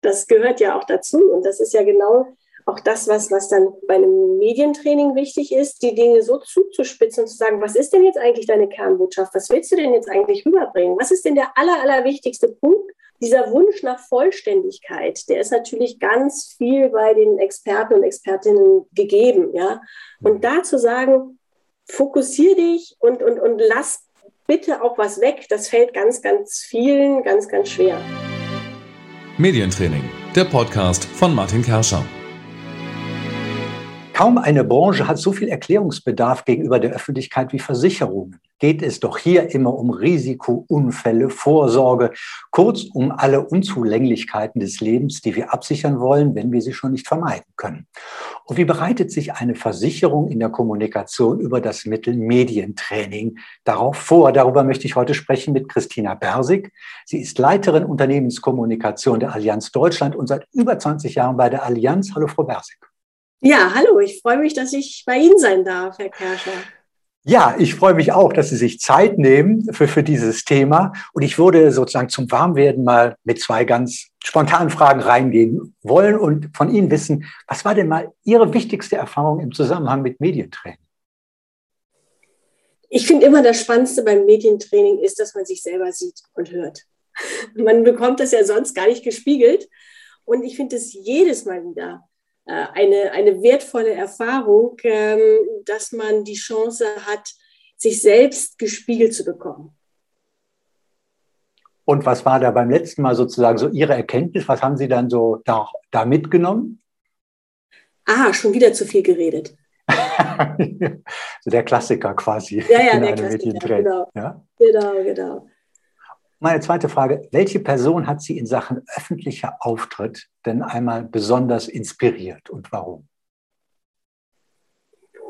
Das gehört ja auch dazu. Und das ist ja genau auch das, was, was dann bei einem Medientraining wichtig ist, die Dinge so zuzuspitzen und zu sagen, was ist denn jetzt eigentlich deine Kernbotschaft? Was willst du denn jetzt eigentlich rüberbringen? Was ist denn der aller, aller wichtigste Punkt? Dieser Wunsch nach Vollständigkeit, der ist natürlich ganz viel bei den Experten und Expertinnen gegeben, ja. Und da zu sagen, fokussier dich und, und, und lass bitte auch was weg, das fällt ganz, ganz vielen ganz, ganz schwer. Medientraining, der Podcast von Martin Kerscher. Kaum eine Branche hat so viel Erklärungsbedarf gegenüber der Öffentlichkeit wie Versicherungen. Geht es doch hier immer um Risiko, Unfälle, Vorsorge, kurz um alle Unzulänglichkeiten des Lebens, die wir absichern wollen, wenn wir sie schon nicht vermeiden können. Und wie bereitet sich eine Versicherung in der Kommunikation über das Mittel Medientraining darauf vor? Darüber möchte ich heute sprechen mit Christina Bersig. Sie ist Leiterin Unternehmenskommunikation der Allianz Deutschland und seit über 20 Jahren bei der Allianz. Hallo, Frau Bersig. Ja, hallo, ich freue mich, dass ich bei Ihnen sein darf, Herr Kerscher. Ja, ich freue mich auch, dass Sie sich Zeit nehmen für, für dieses Thema. Und ich würde sozusagen zum Warmwerden mal mit zwei ganz spontanen Fragen reingehen wollen und von Ihnen wissen, was war denn mal Ihre wichtigste Erfahrung im Zusammenhang mit Medientraining? Ich finde immer das Spannendste beim Medientraining ist, dass man sich selber sieht und hört. Man bekommt das ja sonst gar nicht gespiegelt. Und ich finde es jedes Mal wieder eine, eine wertvolle Erfahrung, ähm, dass man die Chance hat, sich selbst gespiegelt zu bekommen. Und was war da beim letzten Mal sozusagen so Ihre Erkenntnis? Was haben Sie dann so da, da mitgenommen? Ah, schon wieder zu viel geredet. so der Klassiker quasi. Ja, ja, der Klassiker, genau. Ja? Genau, genau. Meine zweite Frage, welche Person hat Sie in Sachen öffentlicher Auftritt denn einmal besonders inspiriert und warum?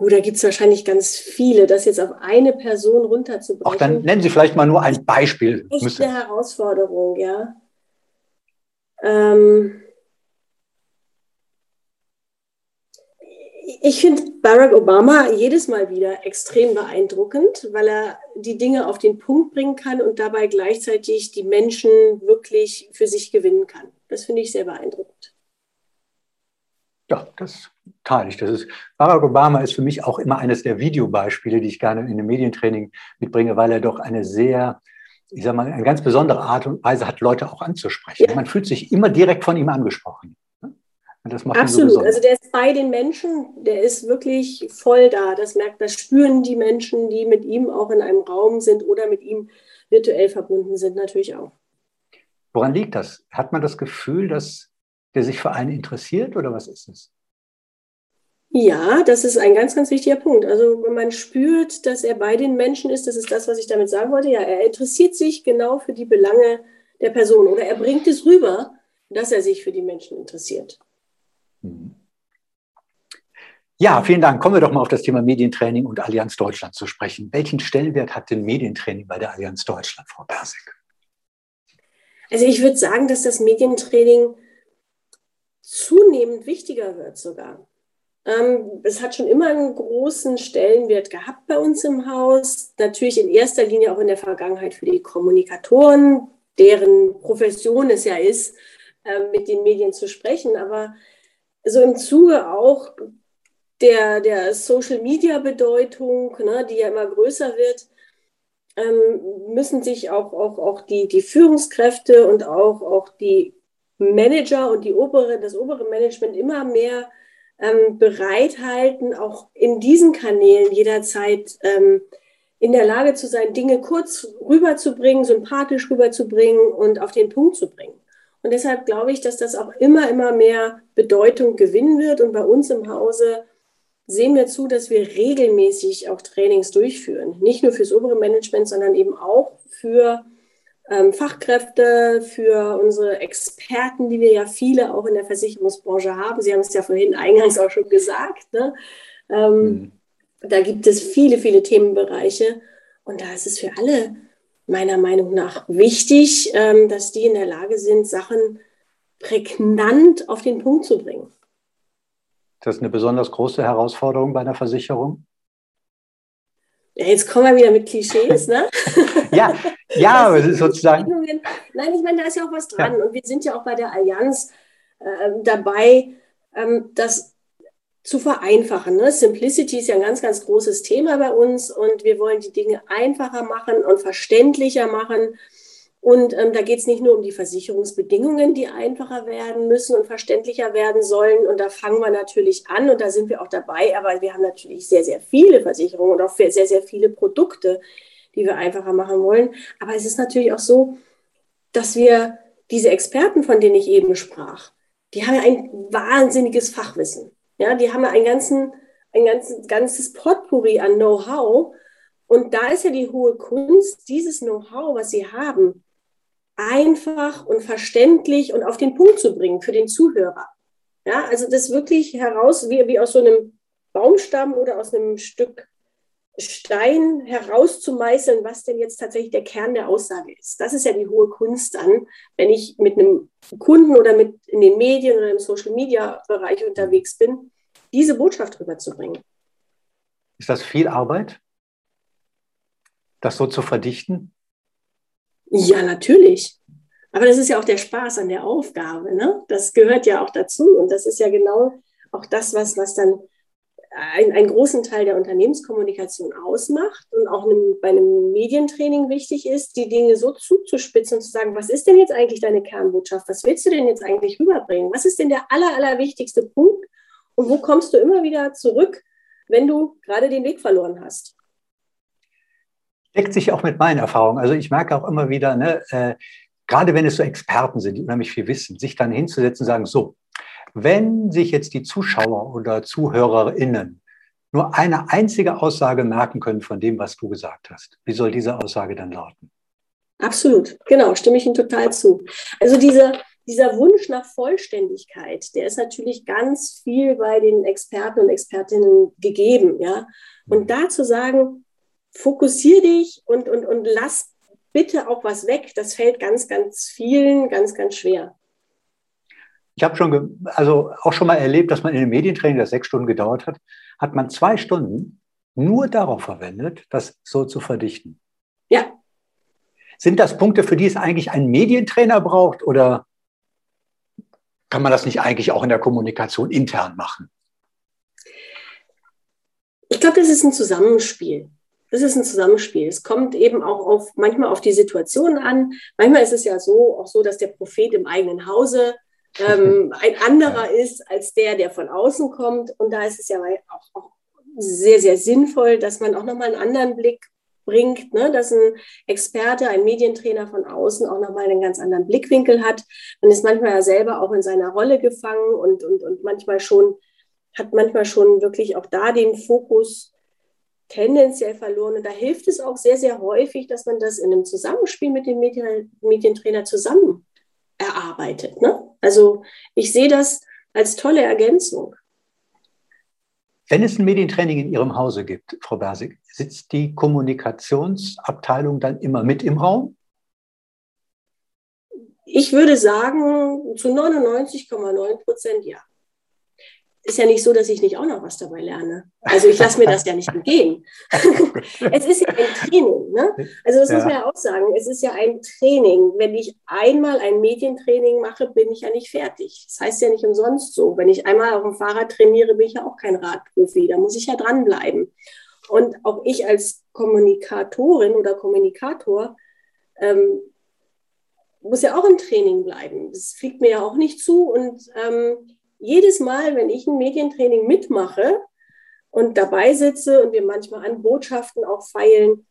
Oh, da gibt es wahrscheinlich ganz viele, das jetzt auf eine Person runterzubrechen. Auch dann nennen Sie vielleicht mal nur ein Beispiel. Echt müssen. eine Herausforderung, ja. Ähm, ich finde Barack Obama jedes Mal wieder extrem beeindruckend, weil er die Dinge auf den Punkt bringen kann und dabei gleichzeitig die Menschen wirklich für sich gewinnen kann. Das finde ich sehr beeindruckend. Ja, das teile ich. Das ist, Barack Obama ist für mich auch immer eines der Videobeispiele, die ich gerne in dem Medientraining mitbringe, weil er doch eine sehr, ich sage mal, eine ganz besondere Art und Weise hat, Leute auch anzusprechen. Ja. Man fühlt sich immer direkt von ihm angesprochen. Absolut. So also der ist bei den Menschen, der ist wirklich voll da. Das merkt, das spüren die Menschen, die mit ihm auch in einem Raum sind oder mit ihm virtuell verbunden sind, natürlich auch. Woran liegt das? Hat man das Gefühl, dass der sich für einen interessiert oder was ist es? Ja, das ist ein ganz, ganz wichtiger Punkt. Also wenn man spürt, dass er bei den Menschen ist, das ist das, was ich damit sagen wollte. Ja, er interessiert sich genau für die Belange der Person oder er bringt es rüber, dass er sich für die Menschen interessiert. Mhm. Ja, vielen Dank. Kommen wir doch mal auf das Thema Medientraining und Allianz Deutschland zu sprechen. Welchen Stellenwert hat denn Medientraining bei der Allianz Deutschland, Frau Persig? Also ich würde sagen, dass das Medientraining zunehmend wichtiger wird sogar. Ähm, es hat schon immer einen großen Stellenwert gehabt bei uns im Haus. Natürlich in erster Linie auch in der Vergangenheit für die Kommunikatoren, deren Profession es ja ist, ähm, mit den Medien zu sprechen. Aber so im Zuge auch der, der Social-Media-Bedeutung, ne, die ja immer größer wird, ähm, müssen sich auch, auch, auch die, die Führungskräfte und auch, auch die Manager und die obere, das obere Management immer mehr ähm, bereithalten, auch in diesen Kanälen jederzeit ähm, in der Lage zu sein, Dinge kurz rüberzubringen, sympathisch rüberzubringen und auf den Punkt zu bringen. Und deshalb glaube ich, dass das auch immer, immer mehr Bedeutung gewinnen wird. Und bei uns im Hause sehen wir zu, dass wir regelmäßig auch Trainings durchführen. Nicht nur fürs obere Management, sondern eben auch für ähm, Fachkräfte, für unsere Experten, die wir ja viele auch in der Versicherungsbranche haben. Sie haben es ja vorhin eingangs auch schon gesagt. Ne? Ähm, mhm. Da gibt es viele, viele Themenbereiche. Und da ist es für alle meiner Meinung nach wichtig, ähm, dass die in der Lage sind, Sachen prägnant auf den Punkt zu bringen. Das ist eine besonders große Herausforderung bei einer Versicherung? Ja, jetzt kommen wir wieder mit Klischees, ne? ja, ja, aber es ist sozusagen. Nein, ich meine, da ist ja auch was dran. Ja. Und wir sind ja auch bei der Allianz äh, dabei, ähm, das zu vereinfachen. Ne? Simplicity ist ja ein ganz, ganz großes Thema bei uns und wir wollen die Dinge einfacher machen und verständlicher machen. Und ähm, da geht es nicht nur um die Versicherungsbedingungen, die einfacher werden müssen und verständlicher werden sollen. Und da fangen wir natürlich an und da sind wir auch dabei. Aber wir haben natürlich sehr, sehr viele Versicherungen und auch sehr, sehr viele Produkte, die wir einfacher machen wollen. Aber es ist natürlich auch so, dass wir diese Experten, von denen ich eben sprach, die haben ja ein wahnsinniges Fachwissen. Ja, die haben ja ein, ganzen, ein ganzes, ganzes Potpourri an Know-how. Und da ist ja die hohe Kunst, dieses Know-how, was sie haben, einfach und verständlich und auf den Punkt zu bringen für den Zuhörer. Ja, also das wirklich heraus, wie, wie aus so einem Baumstamm oder aus einem Stück Stein herauszumeißeln, was denn jetzt tatsächlich der Kern der Aussage ist. Das ist ja die hohe Kunst dann, wenn ich mit einem Kunden oder mit in den Medien oder im Social Media Bereich unterwegs bin, diese Botschaft rüberzubringen. Ist das viel Arbeit, das so zu verdichten? Ja, natürlich. Aber das ist ja auch der Spaß an der Aufgabe. Ne? Das gehört ja auch dazu. Und das ist ja genau auch das, was, was dann ein, einen großen Teil der Unternehmenskommunikation ausmacht und auch einem, bei einem Medientraining wichtig ist, die Dinge so zuzuspitzen und zu sagen, was ist denn jetzt eigentlich deine Kernbotschaft? Was willst du denn jetzt eigentlich rüberbringen? Was ist denn der aller, aller wichtigste Punkt? Und wo kommst du immer wieder zurück, wenn du gerade den Weg verloren hast? deckt sich auch mit meinen Erfahrungen. Also ich merke auch immer wieder, ne, äh, gerade wenn es so Experten sind, die unheimlich viel wissen, sich dann hinzusetzen und sagen, so, wenn sich jetzt die Zuschauer oder ZuhörerInnen nur eine einzige Aussage merken können von dem, was du gesagt hast, wie soll diese Aussage dann lauten? Absolut, genau, stimme ich Ihnen total zu. Also diese, dieser Wunsch nach Vollständigkeit, der ist natürlich ganz viel bei den Experten und Expertinnen gegeben, ja. Und mhm. da zu sagen, fokussier dich und, und, und lass bitte auch was weg. Das fällt ganz, ganz vielen ganz, ganz schwer. Ich habe schon, also auch schon mal erlebt, dass man in einem Medientraining, das sechs Stunden gedauert hat, hat man zwei Stunden nur darauf verwendet, das so zu verdichten. Ja. Sind das Punkte, für die es eigentlich einen Medientrainer braucht oder kann man das nicht eigentlich auch in der Kommunikation intern machen? Ich glaube, das ist ein Zusammenspiel das ist ein Zusammenspiel. Es kommt eben auch auf, manchmal auf die Situation an. Manchmal ist es ja so, auch so, dass der Prophet im eigenen Hause ähm, ein anderer ist als der, der von außen kommt. Und da ist es ja auch, auch sehr, sehr sinnvoll, dass man auch nochmal einen anderen Blick bringt, ne? dass ein Experte, ein Medientrainer von außen auch nochmal einen ganz anderen Blickwinkel hat. Man ist manchmal ja selber auch in seiner Rolle gefangen und, und, und manchmal schon, hat manchmal schon wirklich auch da den Fokus tendenziell verloren. Und da hilft es auch sehr, sehr häufig, dass man das in einem Zusammenspiel mit dem Medien Medientrainer zusammen erarbeitet. Ne? Also ich sehe das als tolle Ergänzung. Wenn es ein Medientraining in Ihrem Hause gibt, Frau Bersig, sitzt die Kommunikationsabteilung dann immer mit im Raum? Ich würde sagen, zu 99,9 Prozent ja ist ja nicht so, dass ich nicht auch noch was dabei lerne. Also ich lasse mir das ja nicht entgehen. es ist ja ein Training. Ne? Also das ja. muss man ja auch sagen. Es ist ja ein Training. Wenn ich einmal ein Medientraining mache, bin ich ja nicht fertig. Das heißt ja nicht umsonst so. Wenn ich einmal auf dem Fahrrad trainiere, bin ich ja auch kein Radprofi. Da muss ich ja dranbleiben. Und auch ich als Kommunikatorin oder Kommunikator ähm, muss ja auch im Training bleiben. Das fliegt mir ja auch nicht zu. Und ähm, jedes Mal, wenn ich ein Medientraining mitmache und dabei sitze und wir manchmal an Botschaften auch feilen,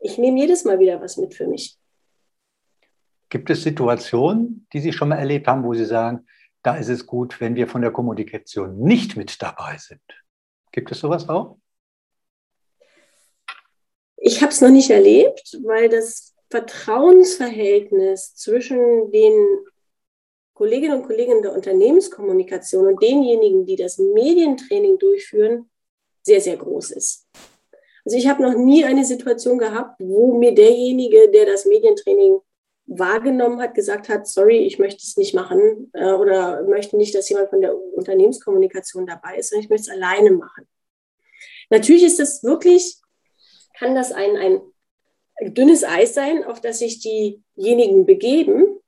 ich nehme jedes Mal wieder was mit für mich. Gibt es Situationen, die Sie schon mal erlebt haben, wo Sie sagen, da ist es gut, wenn wir von der Kommunikation nicht mit dabei sind? Gibt es sowas auch? Ich habe es noch nicht erlebt, weil das Vertrauensverhältnis zwischen den Kolleginnen und Kollegen der Unternehmenskommunikation und denjenigen, die das Medientraining durchführen, sehr, sehr groß ist. Also ich habe noch nie eine Situation gehabt, wo mir derjenige, der das Medientraining wahrgenommen hat, gesagt hat, sorry, ich möchte es nicht machen äh, oder möchte nicht, dass jemand von der Unternehmenskommunikation dabei ist, sondern ich möchte es alleine machen. Natürlich ist das wirklich kann das ein, ein dünnes Eis sein, auf das sich diejenigen begeben.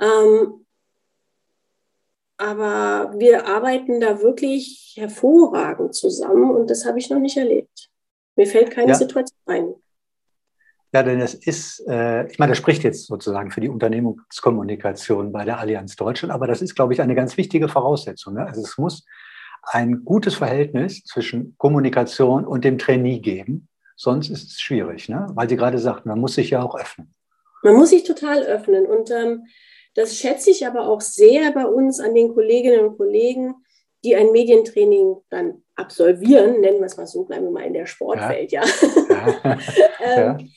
Ähm, aber wir arbeiten da wirklich hervorragend zusammen und das habe ich noch nicht erlebt. Mir fällt keine ja. Situation ein. Ja, denn es ist, äh, ich meine, das spricht jetzt sozusagen für die Unternehmenskommunikation bei der Allianz Deutschland, aber das ist, glaube ich, eine ganz wichtige Voraussetzung. Ne? Also es muss ein gutes Verhältnis zwischen Kommunikation und dem Trainee geben, sonst ist es schwierig, ne? weil Sie gerade sagten, man muss sich ja auch öffnen. Man muss sich total öffnen und ähm, das schätze ich aber auch sehr bei uns an den Kolleginnen und Kollegen, die ein Medientraining dann absolvieren, nennen wir es mal so, bleiben wir mal in der Sportwelt, ja. ja. ähm,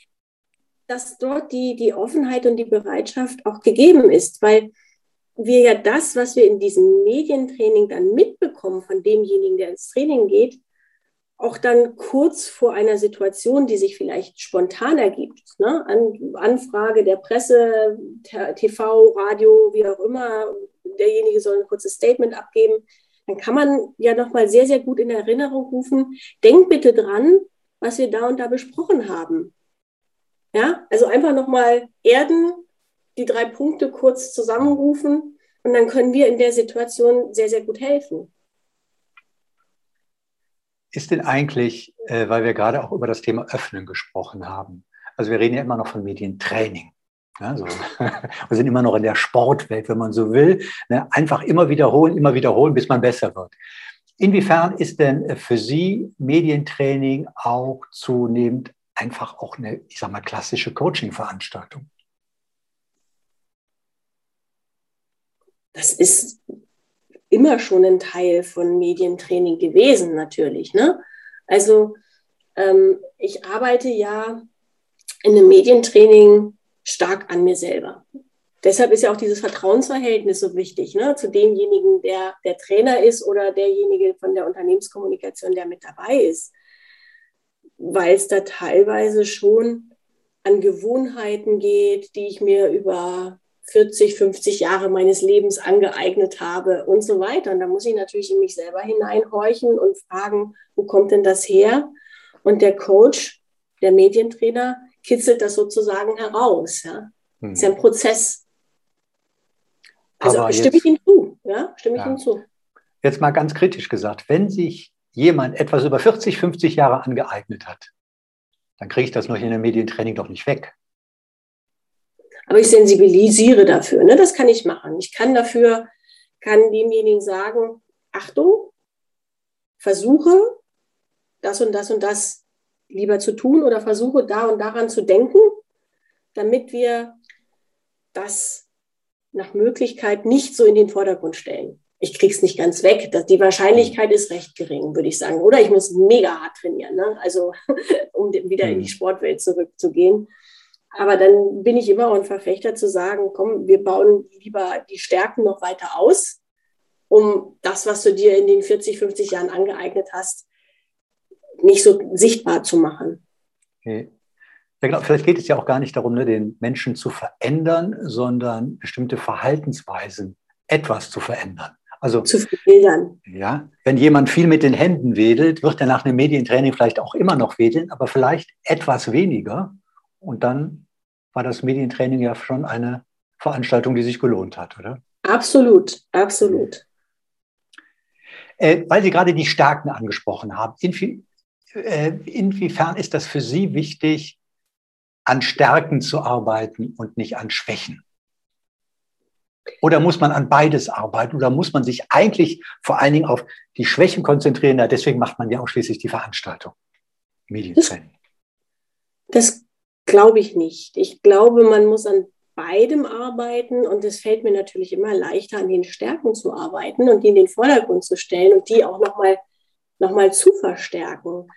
dass dort die, die Offenheit und die Bereitschaft auch gegeben ist, weil wir ja das, was wir in diesem Medientraining dann mitbekommen von demjenigen, der ins Training geht, auch dann kurz vor einer Situation, die sich vielleicht spontan ergibt, ne? An, Anfrage der Presse, TV, Radio, wie auch immer, derjenige soll ein kurzes Statement abgeben, dann kann man ja nochmal sehr, sehr gut in Erinnerung rufen, denk bitte dran, was wir da und da besprochen haben. Ja, also einfach nochmal erden, die drei Punkte kurz zusammenrufen und dann können wir in der Situation sehr, sehr gut helfen. Ist denn eigentlich, äh, weil wir gerade auch über das Thema Öffnen gesprochen haben, also wir reden ja immer noch von Medientraining. Ja, so. Wir sind immer noch in der Sportwelt, wenn man so will. Ne? Einfach immer wiederholen, immer wiederholen, bis man besser wird. Inwiefern ist denn für Sie Medientraining auch zunehmend einfach auch eine, ich sag mal, klassische Coaching-Veranstaltung. Das ist immer schon ein Teil von Medientraining gewesen, natürlich. Ne? Also ähm, ich arbeite ja in einem Medientraining stark an mir selber. Deshalb ist ja auch dieses Vertrauensverhältnis so wichtig, ne? zu demjenigen, der der Trainer ist oder derjenige von der Unternehmenskommunikation, der mit dabei ist weil es da teilweise schon an Gewohnheiten geht, die ich mir über 40, 50 Jahre meines Lebens angeeignet habe und so weiter. Und da muss ich natürlich in mich selber hineinhorchen und fragen, wo kommt denn das her? Und der Coach, der Medientrainer, kitzelt das sozusagen heraus. Ja? Hm. ist ja ein Prozess. Also Aber stimme jetzt, ich ihm zu. Ja? Stimme ja. ich ihm zu. Jetzt mal ganz kritisch gesagt, wenn sich jemand etwas über 40, 50 Jahre angeeignet hat, dann kriege ich das noch in einem Medientraining doch nicht weg. Aber ich sensibilisiere dafür. Ne? Das kann ich machen. Ich kann dafür, kann demjenigen sagen, Achtung, versuche das und das und das lieber zu tun oder versuche da und daran zu denken, damit wir das nach Möglichkeit nicht so in den Vordergrund stellen ich krieg's nicht ganz weg. die Wahrscheinlichkeit ist recht gering, würde ich sagen. Oder ich muss mega hart trainieren, ne? also um wieder in die mhm. Sportwelt zurückzugehen. Aber dann bin ich immer ein Verfechter zu sagen, komm, wir bauen lieber die Stärken noch weiter aus, um das, was du dir in den 40, 50 Jahren angeeignet hast, nicht so sichtbar zu machen. Okay. Ja, genau. Vielleicht geht es ja auch gar nicht darum, ne, den Menschen zu verändern, sondern bestimmte Verhaltensweisen etwas zu verändern. Also, zu bildern. Ja, wenn jemand viel mit den Händen wedelt, wird er nach einem Medientraining vielleicht auch immer noch wedeln, aber vielleicht etwas weniger. Und dann war das Medientraining ja schon eine Veranstaltung, die sich gelohnt hat, oder? Absolut, absolut. Äh, weil Sie gerade die Stärken angesprochen haben, inwie, äh, inwiefern ist das für Sie wichtig, an Stärken zu arbeiten und nicht an Schwächen? Oder muss man an beides arbeiten? Oder muss man sich eigentlich vor allen Dingen auf die Schwächen konzentrieren? Ja, deswegen macht man ja auch schließlich die Veranstaltung. Medientraining. Das, das glaube ich nicht. Ich glaube, man muss an beidem arbeiten und es fällt mir natürlich immer leichter, an den Stärken zu arbeiten und die in den Vordergrund zu stellen und die auch nochmal noch mal zu verstärken.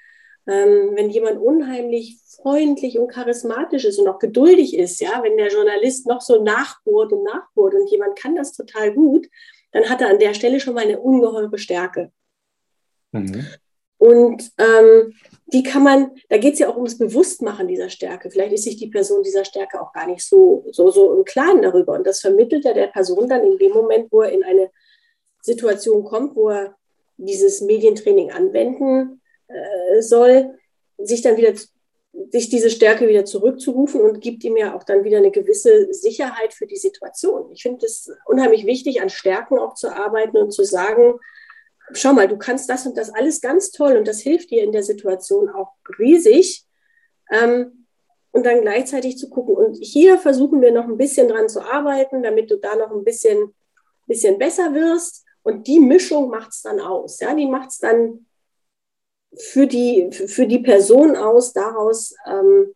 Ähm, wenn jemand unheimlich freundlich und charismatisch ist und auch geduldig ist, ja, wenn der Journalist noch so nachbohrt und nachbohrt und jemand kann das total gut, dann hat er an der Stelle schon mal eine ungeheure Stärke. Mhm. Und ähm, die kann man, da geht es ja auch ums Bewusstmachen dieser Stärke. Vielleicht ist sich die Person dieser Stärke auch gar nicht so, so, so im Klaren darüber. Und das vermittelt er der Person dann in dem Moment, wo er in eine Situation kommt, wo er dieses Medientraining anwenden äh, soll, sich dann wieder sich diese Stärke wieder zurückzurufen und gibt ihm ja auch dann wieder eine gewisse Sicherheit für die Situation. Ich finde es unheimlich wichtig, an Stärken auch zu arbeiten und zu sagen, schau mal, du kannst das und das alles ganz toll und das hilft dir in der Situation auch riesig. Ähm, und dann gleichzeitig zu gucken. Und hier versuchen wir noch ein bisschen dran zu arbeiten, damit du da noch ein bisschen, bisschen besser wirst. Und die Mischung macht es dann aus. Ja? Die macht es dann für die, für die Person aus, daraus ähm,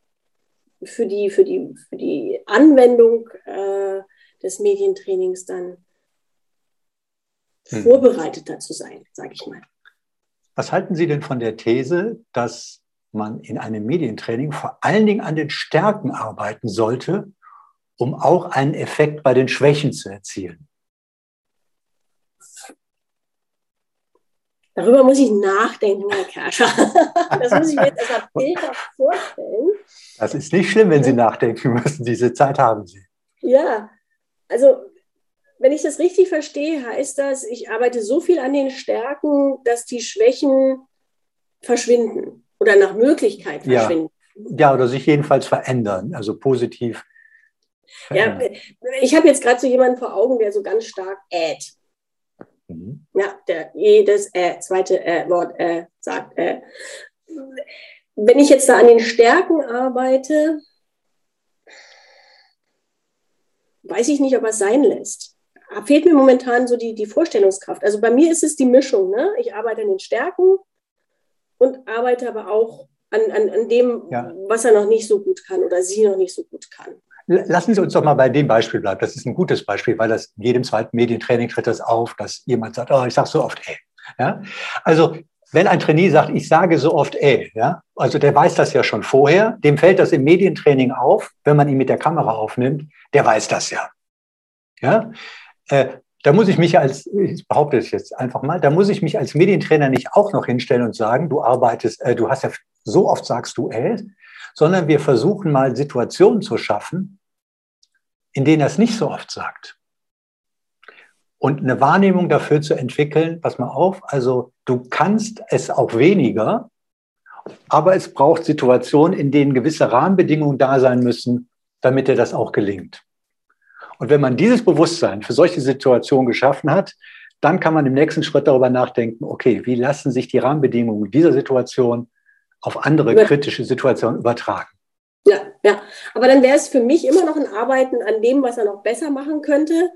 für, die, für, die, für die Anwendung äh, des Medientrainings dann hm. vorbereiteter zu sein, sage ich mal. Was halten Sie denn von der These, dass man in einem Medientraining vor allen Dingen an den Stärken arbeiten sollte, um auch einen Effekt bei den Schwächen zu erzielen? Darüber muss ich nachdenken, Herr Kerscher. Das muss ich mir jetzt erstmal bildhaft vorstellen. Das ist nicht schlimm, wenn Sie nachdenken müssen. Diese Zeit haben Sie. Ja, also wenn ich das richtig verstehe, heißt das, ich arbeite so viel an den Stärken, dass die Schwächen verschwinden oder nach Möglichkeit verschwinden. Ja, ja oder sich jedenfalls verändern, also positiv. Verändern. Ja, ich habe jetzt gerade so jemanden vor Augen, der so ganz stark äht. Mhm. Ja, der jedes äh, zweite äh, Wort äh, sagt. Äh. Wenn ich jetzt da an den Stärken arbeite, weiß ich nicht, ob er es sein lässt. Fehlt mir momentan so die, die Vorstellungskraft. Also bei mir ist es die Mischung. Ne? Ich arbeite an den Stärken und arbeite aber auch an, an, an dem, ja. was er noch nicht so gut kann oder sie noch nicht so gut kann. Lassen Sie uns doch mal bei dem Beispiel bleiben. Das ist ein gutes Beispiel, weil das in jedem zweiten Medientraining tritt das auf, dass jemand sagt, oh, ich sage so oft ey. Ja? Also wenn ein Trainee sagt, ich sage so oft ey, ja, also der weiß das ja schon vorher, dem fällt das im Medientraining auf, wenn man ihn mit der Kamera aufnimmt, der weiß das ja. Ja, da muss ich mich als, ich behaupte es jetzt einfach mal, da muss ich mich als Medientrainer nicht auch noch hinstellen und sagen, du arbeitest, äh, du hast ja so oft sagst du ey, sondern wir versuchen mal Situationen zu schaffen, in denen er es nicht so oft sagt. Und eine Wahrnehmung dafür zu entwickeln, pass mal auf, also du kannst es auch weniger, aber es braucht Situationen, in denen gewisse Rahmenbedingungen da sein müssen, damit dir das auch gelingt. Und wenn man dieses Bewusstsein für solche Situationen geschaffen hat, dann kann man im nächsten Schritt darüber nachdenken, okay, wie lassen sich die Rahmenbedingungen dieser Situation auf andere kritische Situationen übertragen? Ja, ja. Aber dann wäre es für mich immer noch ein Arbeiten an dem, was er noch besser machen könnte,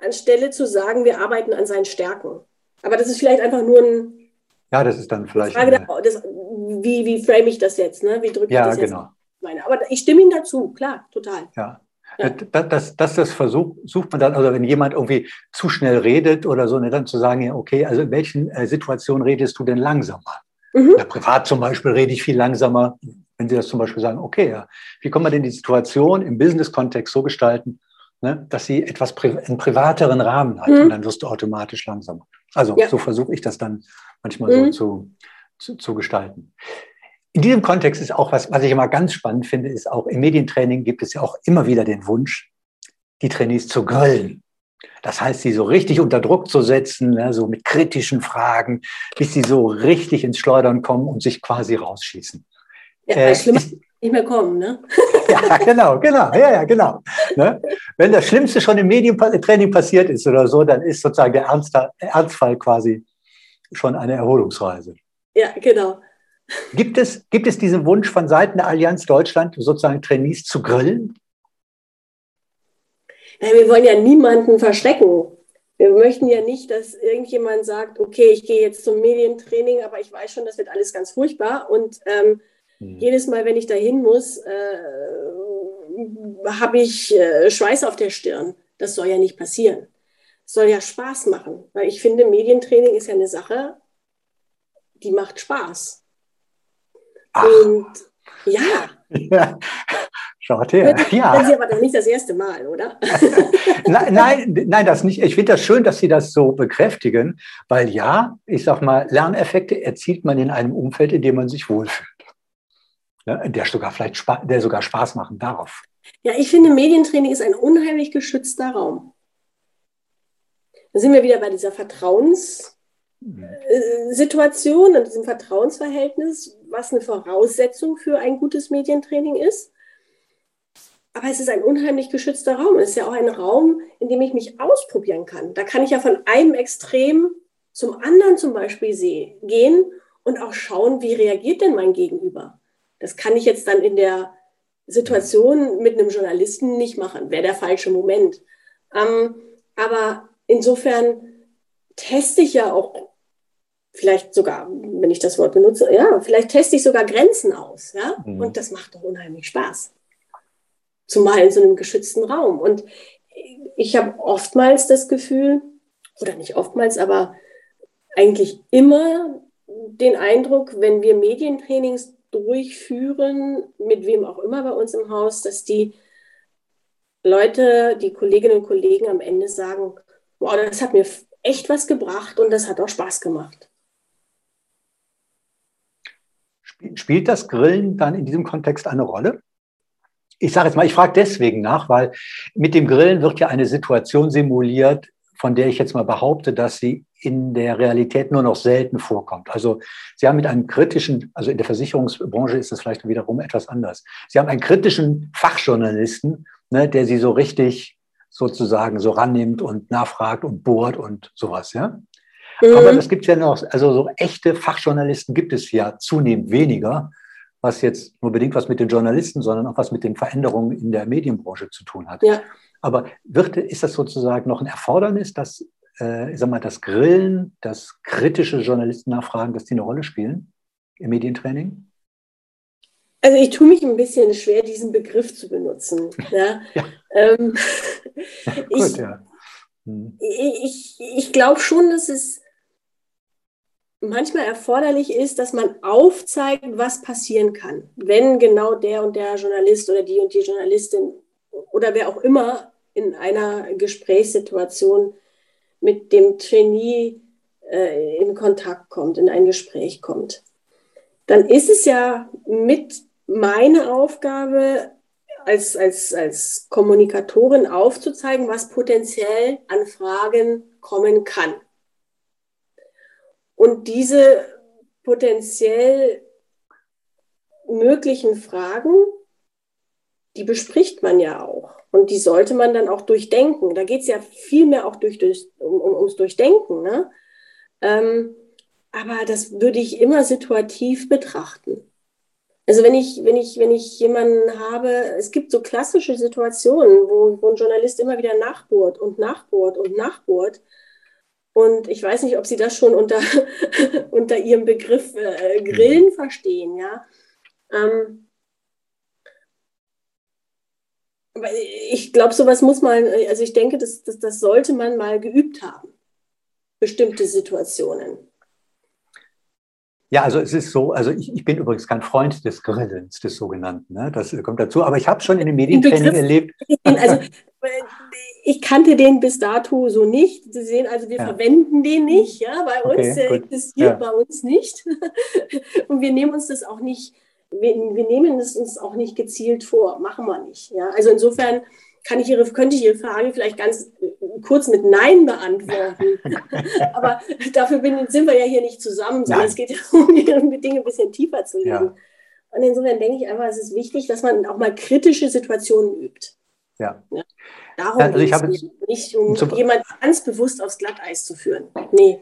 anstelle zu sagen, wir arbeiten an seinen Stärken. Aber das ist vielleicht einfach nur ein. Ja, das ist dann vielleicht. Frage der, das, wie, wie frame ich das jetzt? Ne? Wie drücke ja, ich das jetzt? Genau. Meine? Aber ich stimme ihm dazu, klar, total. Ja. Ja. Das, das, das, das versucht, sucht man dann, also wenn jemand irgendwie zu schnell redet oder so, ne, dann zu sagen, ja, okay, also in welchen äh, Situationen redest du denn langsamer? Mhm. Privat zum Beispiel rede ich viel langsamer, wenn Sie das zum Beispiel sagen, okay, ja, wie kann man denn die Situation im Business-Kontext so gestalten, ne, dass sie etwas einen privateren Rahmen hat mhm. und dann wirst du automatisch langsamer. Also ja. so versuche ich das dann manchmal mhm. so zu, zu, zu gestalten. In diesem Kontext ist auch was, was ich immer ganz spannend finde, ist auch im Medientraining gibt es ja auch immer wieder den Wunsch, die Trainees zu grillen. Das heißt, sie so richtig unter Druck zu setzen, ne, so mit kritischen Fragen, bis sie so richtig ins Schleudern kommen und sich quasi rausschießen. Ja, äh, schlimmer nicht mehr kommen, ne? ja, genau, genau, ja, ja, genau. Ne? Wenn das Schlimmste schon im Medientraining passiert ist oder so, dann ist sozusagen der Ernstfall quasi schon eine Erholungsreise. Ja, genau. Gibt es, gibt es diesen Wunsch von Seiten der Allianz Deutschland, sozusagen Trainees zu grillen? Ja, wir wollen ja niemanden verschrecken. Wir möchten ja nicht, dass irgendjemand sagt, okay, ich gehe jetzt zum Medientraining, aber ich weiß schon, das wird alles ganz furchtbar und ähm, hm. Jedes Mal, wenn ich dahin muss, äh, habe ich äh, Schweiß auf der Stirn. Das soll ja nicht passieren. Es soll ja Spaß machen, weil ich finde, Medientraining ist ja eine Sache, die macht Spaß. Ach. Und ja. ja. Schaut her. Ja. Das ist aber doch nicht das erste Mal, oder? nein, nein, nein, das nicht. Ich finde das schön, dass Sie das so bekräftigen, weil ja, ich sag mal, Lerneffekte erzielt man in einem Umfeld, in dem man sich wohlfühlt ne, der sogar vielleicht der sogar Spaß machen darf. Ja, ich finde, Medientraining ist ein unheimlich geschützter Raum. Da sind wir wieder bei dieser Vertrauenssituation, mhm. äh, an diesem Vertrauensverhältnis, was eine Voraussetzung für ein gutes Medientraining ist. Aber es ist ein unheimlich geschützter Raum. Es ist ja auch ein Raum, in dem ich mich ausprobieren kann. Da kann ich ja von einem Extrem zum anderen zum Beispiel gehen und auch schauen, wie reagiert denn mein Gegenüber. Das kann ich jetzt dann in der Situation mit einem Journalisten nicht machen, wäre der falsche Moment. Ähm, aber insofern teste ich ja auch vielleicht sogar, wenn ich das Wort benutze, ja, vielleicht teste ich sogar Grenzen aus, ja, mhm. und das macht doch unheimlich Spaß. Zumal in so einem geschützten Raum. Und ich habe oftmals das Gefühl, oder nicht oftmals, aber eigentlich immer den Eindruck, wenn wir Medientrainings durchführen, mit wem auch immer bei uns im Haus, dass die Leute, die Kolleginnen und Kollegen am Ende sagen, wow, das hat mir echt was gebracht und das hat auch Spaß gemacht. Spielt das Grillen dann in diesem Kontext eine Rolle? Ich sage jetzt mal, ich frage deswegen nach, weil mit dem Grillen wird ja eine Situation simuliert, von der ich jetzt mal behaupte, dass sie in der Realität nur noch selten vorkommt. Also Sie haben mit einem kritischen, also in der Versicherungsbranche ist es vielleicht wiederum etwas anders. Sie haben einen kritischen Fachjournalisten, ne, der Sie so richtig sozusagen so rannimmt und nachfragt und bohrt und sowas, ja. Mhm. Aber das gibt es ja noch, also so echte Fachjournalisten gibt es ja zunehmend weniger, was jetzt nur bedingt was mit den Journalisten, sondern auch was mit den Veränderungen in der Medienbranche zu tun hat. Ja. Aber wird, ist das sozusagen noch ein Erfordernis, dass, äh, ich sag mal, das Grillen, das kritische Journalisten nachfragen, dass die eine Rolle spielen im Medientraining? Also ich tue mich ein bisschen schwer, diesen Begriff zu benutzen. Ja. ja. Ähm, Gut, ich, ja. Hm. ich, ich glaube schon, dass es manchmal erforderlich ist, dass man aufzeigt, was passieren kann, wenn genau der und der Journalist oder die und die Journalistin oder wer auch immer in einer Gesprächssituation mit dem Trainee äh, in Kontakt kommt, in ein Gespräch kommt. Dann ist es ja mit meiner Aufgabe als, als, als Kommunikatorin aufzuzeigen, was potenziell an Fragen kommen kann. Und diese potenziell möglichen Fragen, die bespricht man ja auch. Und die sollte man dann auch durchdenken. Da geht es ja viel mehr auch durch, durch, um, um, ums Durchdenken. Ne? Ähm, aber das würde ich immer situativ betrachten. Also wenn ich, wenn ich, wenn ich jemanden habe, es gibt so klassische Situationen, wo, wo ein Journalist immer wieder nachbohrt und nachbohrt und nachbohrt. Und ich weiß nicht, ob Sie das schon unter, unter Ihrem Begriff äh, Grillen mhm. verstehen, ja. Ähm, ich glaube, sowas muss man, also ich denke, das, das, das sollte man mal geübt haben. Bestimmte Situationen. Ja, also es ist so, also ich, ich bin übrigens kein Freund des Grillens, des sogenannten, ne? das kommt dazu, aber ich habe schon in dem Medientraining erlebt. Also ich kannte den bis dato so nicht. Sie sehen also, wir ja. verwenden den nicht, ja, bei uns, okay, der existiert ja. bei uns nicht. Und wir nehmen uns das auch nicht, wir, wir nehmen es uns auch nicht gezielt vor, machen wir nicht. Ja, also insofern kann ich Ihre, könnte ich Ihre Frage vielleicht ganz äh, kurz mit Nein beantworten. Aber dafür bin, sind wir ja hier nicht zusammen, sondern Nein. es geht ja um die Dinge ein bisschen tiefer zu legen. Ja. Und insofern denke ich einfach, es ist wichtig, dass man auch mal kritische Situationen übt. Ja. ja. Darum also ich habe nicht, um jemanden ganz bewusst aufs Glatteis zu führen. Nee.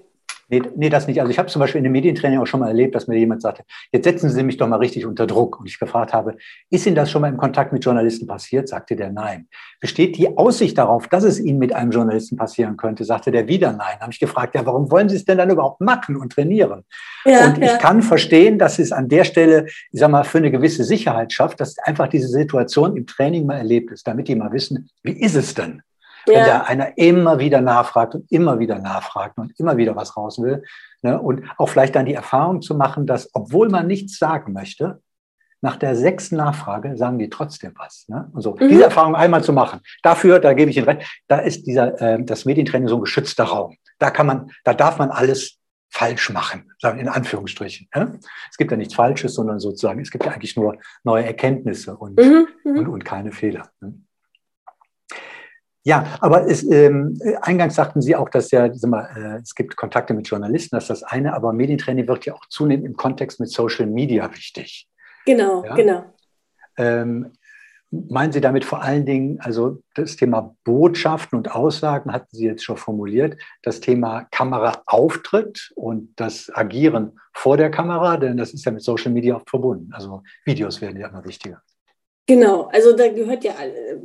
Nee, nee, das nicht. Also ich habe zum Beispiel in dem Medientraining auch schon mal erlebt, dass mir jemand sagte, jetzt setzen Sie mich doch mal richtig unter Druck. Und ich gefragt habe, ist Ihnen das schon mal im Kontakt mit Journalisten passiert? Sagte der nein. Besteht die Aussicht darauf, dass es Ihnen mit einem Journalisten passieren könnte? Sagte der wieder nein. Habe ich gefragt, ja, warum wollen Sie es denn dann überhaupt machen und trainieren? Ja, und ich ja. kann verstehen, dass es an der Stelle, ich sag mal, für eine gewisse Sicherheit schafft, dass einfach diese Situation im Training mal erlebt ist, damit die mal wissen, wie ist es denn? Wenn da einer immer wieder nachfragt und immer wieder nachfragt und immer wieder was raus will. Ne? Und auch vielleicht dann die Erfahrung zu machen, dass, obwohl man nichts sagen möchte, nach der sechsten Nachfrage sagen die trotzdem was. Ne? Und so, mhm. diese Erfahrung einmal zu machen. Dafür, da gebe ich Ihnen recht, da ist dieser, äh, das Medientraining so ein geschützter Raum. Da kann man, da darf man alles falsch machen, sagen in Anführungsstrichen. Ne? Es gibt ja nichts Falsches, sondern sozusagen, es gibt ja eigentlich nur neue Erkenntnisse und, mhm. mhm. und, und keine Fehler. Ne? Ja, aber es, ähm, eingangs sagten Sie auch, dass ja, mal, äh, es gibt Kontakte mit Journalisten, das ist das eine, aber Medientraining wird ja auch zunehmend im Kontext mit Social Media wichtig. Genau, ja? genau. Ähm, meinen Sie damit vor allen Dingen, also das Thema Botschaften und Aussagen hatten Sie jetzt schon formuliert, das Thema Kameraauftritt und das Agieren vor der Kamera, denn das ist ja mit Social Media auch verbunden. Also Videos werden ja immer wichtiger. Genau, also da gehört ja,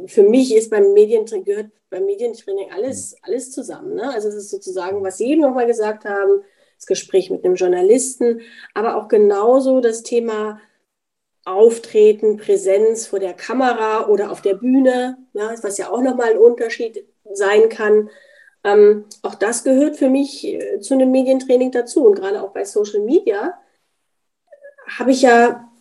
für mich ist beim Medientraining, gehört beim Medientraining alles, hm. alles zusammen. Ne? Also es ist sozusagen, was Sie eben nochmal gesagt haben, das Gespräch mit einem Journalisten, aber auch genauso das Thema Auftreten, Präsenz vor der Kamera oder auf der Bühne, ja, was ja auch nochmal ein Unterschied sein kann. Ähm, auch das gehört für mich äh, zu einem Medientraining dazu. Und gerade auch bei Social Media habe ich ja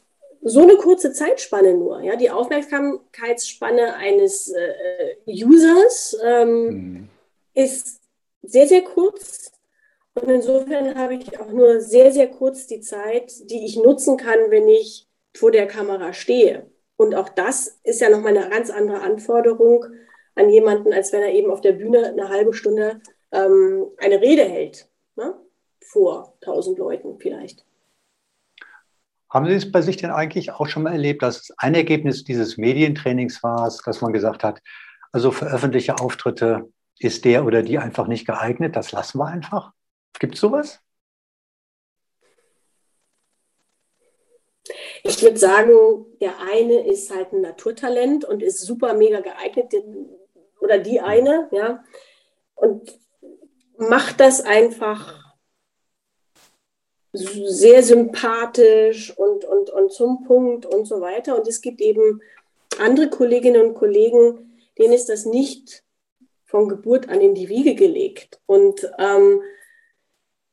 so eine kurze Zeitspanne nur. Ja? Die Aufmerksamkeitsspanne eines äh, Users ähm, mhm. ist sehr, sehr kurz. Und insofern habe ich auch nur sehr, sehr kurz die Zeit, die ich nutzen kann, wenn ich vor der Kamera stehe. Und auch das ist ja nochmal eine ganz andere Anforderung an jemanden, als wenn er eben auf der Bühne eine halbe Stunde ähm, eine Rede hält. Ne? Vor tausend Leuten vielleicht. Haben Sie es bei sich denn eigentlich auch schon mal erlebt, dass ein Ergebnis dieses Medientrainings war, dass man gesagt hat, also für öffentliche Auftritte ist der oder die einfach nicht geeignet, das lassen wir einfach? Gibt es sowas? Ich würde sagen, der eine ist halt ein Naturtalent und ist super mega geeignet, oder die eine, ja, und macht das einfach sehr sympathisch und, und, und zum Punkt und so weiter. Und es gibt eben andere Kolleginnen und Kollegen, denen ist das nicht von Geburt an in die Wiege gelegt. Und ähm,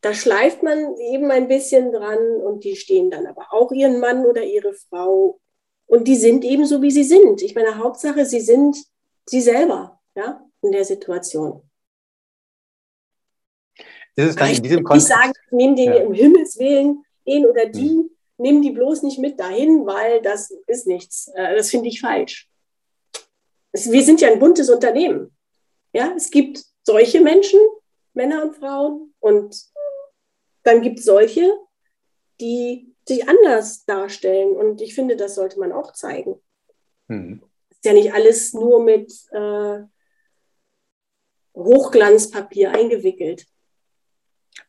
da schleift man eben ein bisschen dran und die stehen dann aber auch ihren Mann oder ihre Frau und die sind eben so, wie sie sind. Ich meine, Hauptsache, sie sind sie selber ja, in der Situation. Ist es dann in diesem Kontext? Ich sage, nimm den ja. um Himmels Willen, den oder die, hm. nimm die bloß nicht mit dahin, weil das ist nichts. Äh, das finde ich falsch. Wir sind ja ein buntes Unternehmen. Ja, es gibt solche Menschen, Männer und Frauen, und dann gibt es solche, die sich anders darstellen. Und ich finde, das sollte man auch zeigen. Hm. Ist ja nicht alles nur mit äh, Hochglanzpapier eingewickelt.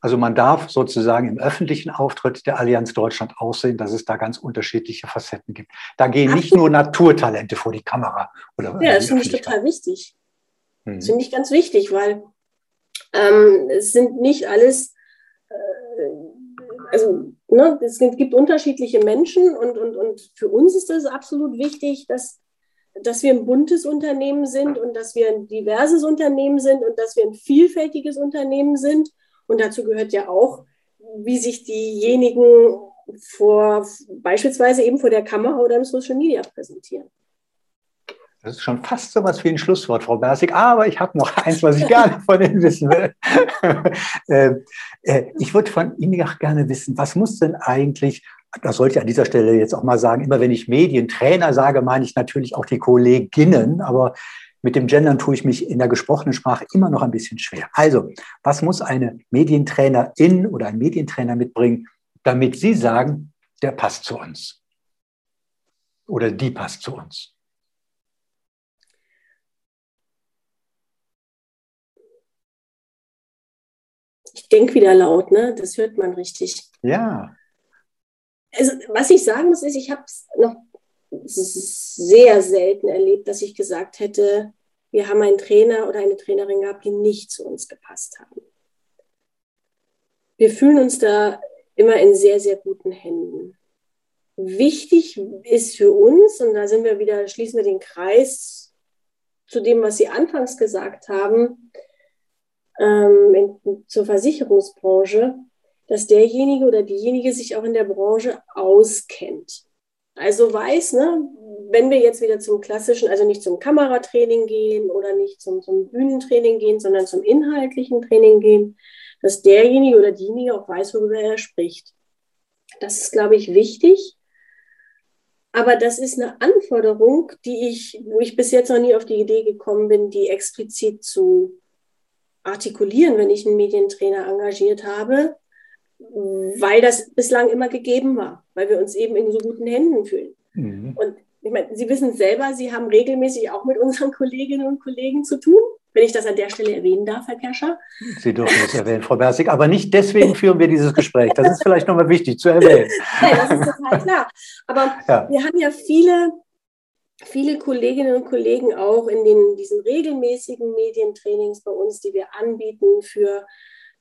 Also man darf sozusagen im öffentlichen Auftritt der Allianz Deutschland aussehen, dass es da ganz unterschiedliche Facetten gibt. Da gehen nicht nur Naturtalente vor die Kamera. Oder ja, das finde ich total wichtig. Hm. Das finde ich ganz wichtig, weil ähm, es sind nicht alles, äh, also ne, es gibt unterschiedliche Menschen und, und, und für uns ist es absolut wichtig, dass, dass wir ein buntes Unternehmen sind und dass wir ein diverses Unternehmen sind und dass wir ein vielfältiges Unternehmen sind und dazu gehört ja auch, wie sich diejenigen vor, beispielsweise eben vor der Kamera oder im Social Media präsentieren. Das ist schon fast so was wie ein Schlusswort, Frau Bersig. Aber ich habe noch eins, was ich gerne von Ihnen wissen will. äh, äh, ich würde von Ihnen auch gerne wissen, was muss denn eigentlich, das sollte ich an dieser Stelle jetzt auch mal sagen, immer wenn ich Medientrainer sage, meine ich natürlich auch die Kolleginnen, aber mit dem Gendern tue ich mich in der gesprochenen Sprache immer noch ein bisschen schwer. Also, was muss eine Medientrainerin oder ein Medientrainer mitbringen, damit Sie sagen, der passt zu uns? Oder die passt zu uns? Ich denke wieder laut, ne? Das hört man richtig. Ja. Also, was ich sagen muss, ist, ich habe es noch sehr selten erlebt, dass ich gesagt hätte, wir haben einen Trainer oder eine Trainerin gehabt, die nicht zu uns gepasst haben. Wir fühlen uns da immer in sehr, sehr guten Händen. Wichtig ist für uns, und da sind wir wieder, schließen wir den Kreis zu dem, was Sie anfangs gesagt haben, ähm, in, zur Versicherungsbranche, dass derjenige oder diejenige sich auch in der Branche auskennt. Also weiß, ne, wenn wir jetzt wieder zum klassischen, also nicht zum Kameratraining gehen oder nicht zum, zum Bühnentraining gehen, sondern zum inhaltlichen Training gehen, dass derjenige oder diejenige auch weiß, worüber er spricht. Das ist, glaube ich, wichtig. Aber das ist eine Anforderung, die ich, wo ich bis jetzt noch nie auf die Idee gekommen bin, die explizit zu artikulieren, wenn ich einen Medientrainer engagiert habe, weil das bislang immer gegeben war, weil wir uns eben in so guten Händen fühlen. Mhm. Und ich meine, Sie wissen selber, Sie haben regelmäßig auch mit unseren Kolleginnen und Kollegen zu tun wenn ich das an der Stelle erwähnen darf, Herr Kerscher. Sie dürfen es erwähnen, Frau Bersig, aber nicht deswegen führen wir dieses Gespräch. Das ist vielleicht nochmal wichtig zu erwähnen. Nein, das ist total klar. Aber ja. wir haben ja viele, viele Kolleginnen und Kollegen auch in den, diesen regelmäßigen Medientrainings bei uns, die wir anbieten für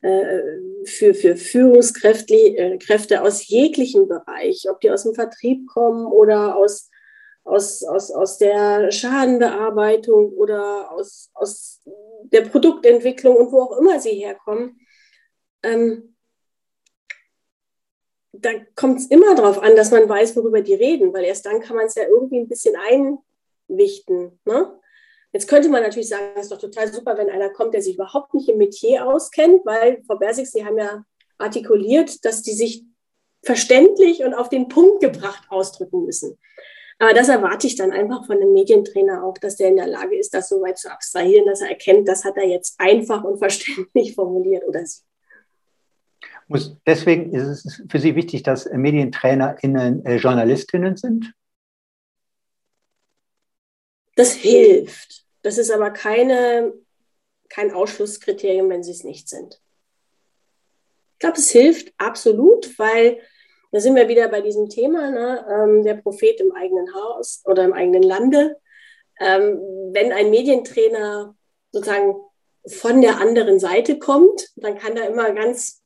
für, für Führungskräfte äh, aus jeglichen Bereich, ob die aus dem Vertrieb kommen oder aus aus, aus, aus der Schadenbearbeitung oder aus, aus der Produktentwicklung und wo auch immer sie herkommen, ähm, da kommt es immer darauf an, dass man weiß, worüber die reden, weil erst dann kann man es ja irgendwie ein bisschen einwichten. Ne? Jetzt könnte man natürlich sagen, es ist doch total super, wenn einer kommt, der sich überhaupt nicht im Metier auskennt, weil, Frau Bersig, Sie haben ja artikuliert, dass die sich verständlich und auf den Punkt gebracht ausdrücken müssen. Aber das erwarte ich dann einfach von einem Medientrainer auch, dass der in der Lage ist, das so weit zu abstrahieren, dass er erkennt, das hat er jetzt einfach und verständlich formuliert oder sie. Deswegen ist es für Sie wichtig, dass MedientrainerInnen äh, JournalistInnen sind? Das hilft. Das ist aber keine, kein Ausschlusskriterium, wenn sie es nicht sind. Ich glaube, es hilft absolut, weil da sind wir wieder bei diesem Thema, ne? ähm, der Prophet im eigenen Haus oder im eigenen Lande. Ähm, wenn ein Medientrainer sozusagen von der anderen Seite kommt, dann kann er immer ganz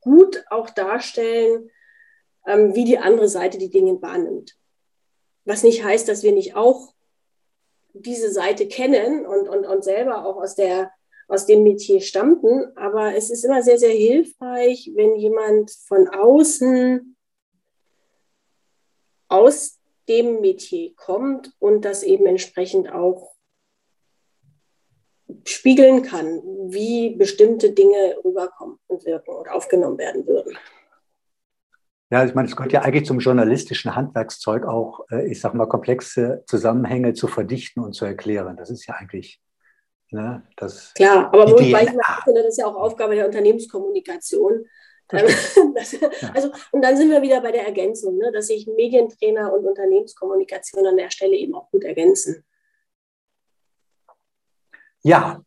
gut auch darstellen, ähm, wie die andere Seite die Dinge wahrnimmt. Was nicht heißt, dass wir nicht auch diese Seite kennen und, und, und selber auch aus der aus dem Metier stammten. Aber es ist immer sehr, sehr hilfreich, wenn jemand von außen aus dem Metier kommt und das eben entsprechend auch spiegeln kann, wie bestimmte Dinge rüberkommen und wirken und aufgenommen werden würden. Ja, ich meine, es gehört ja eigentlich zum journalistischen Handwerkszeug auch, äh, ich sage mal, komplexe Zusammenhänge zu verdichten und zu erklären. Das ist ja eigentlich Ne? Das Klar, aber wobei ich finde, das ist ja auch Aufgabe der Unternehmenskommunikation. Ähm, das, also, und dann sind wir wieder bei der Ergänzung, ne, dass sich Medientrainer und Unternehmenskommunikation an der Stelle eben auch gut ergänzen. Ja.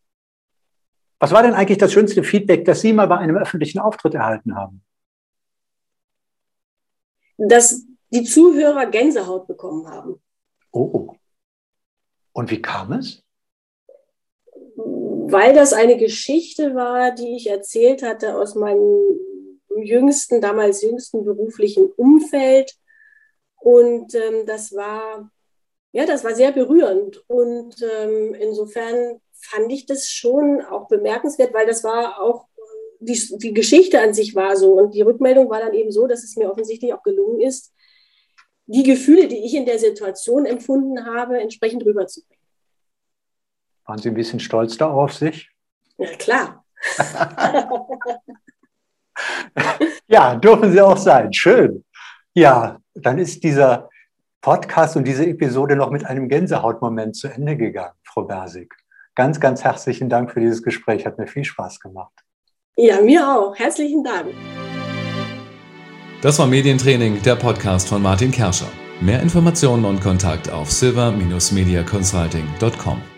Was war denn eigentlich das schönste Feedback, das Sie mal bei einem öffentlichen Auftritt erhalten haben? Dass die Zuhörer Gänsehaut bekommen haben. Oh. Und wie kam es? weil das eine Geschichte war, die ich erzählt hatte aus meinem jüngsten, damals jüngsten beruflichen Umfeld. Und ähm, das war, ja, das war sehr berührend. Und ähm, insofern fand ich das schon auch bemerkenswert, weil das war auch, die, die Geschichte an sich war so. Und die Rückmeldung war dann eben so, dass es mir offensichtlich auch gelungen ist, die Gefühle, die ich in der Situation empfunden habe, entsprechend rüberzubringen. Waren Sie ein bisschen stolz da auf sich? Ja, klar. ja, dürfen Sie auch sein. Schön. Ja, dann ist dieser Podcast und diese Episode noch mit einem Gänsehautmoment zu Ende gegangen, Frau Bersig. Ganz, ganz herzlichen Dank für dieses Gespräch. Hat mir viel Spaß gemacht. Ja, mir auch. Herzlichen Dank. Das war Medientraining, der Podcast von Martin Kerscher. Mehr Informationen und Kontakt auf silver-mediaconsulting.com.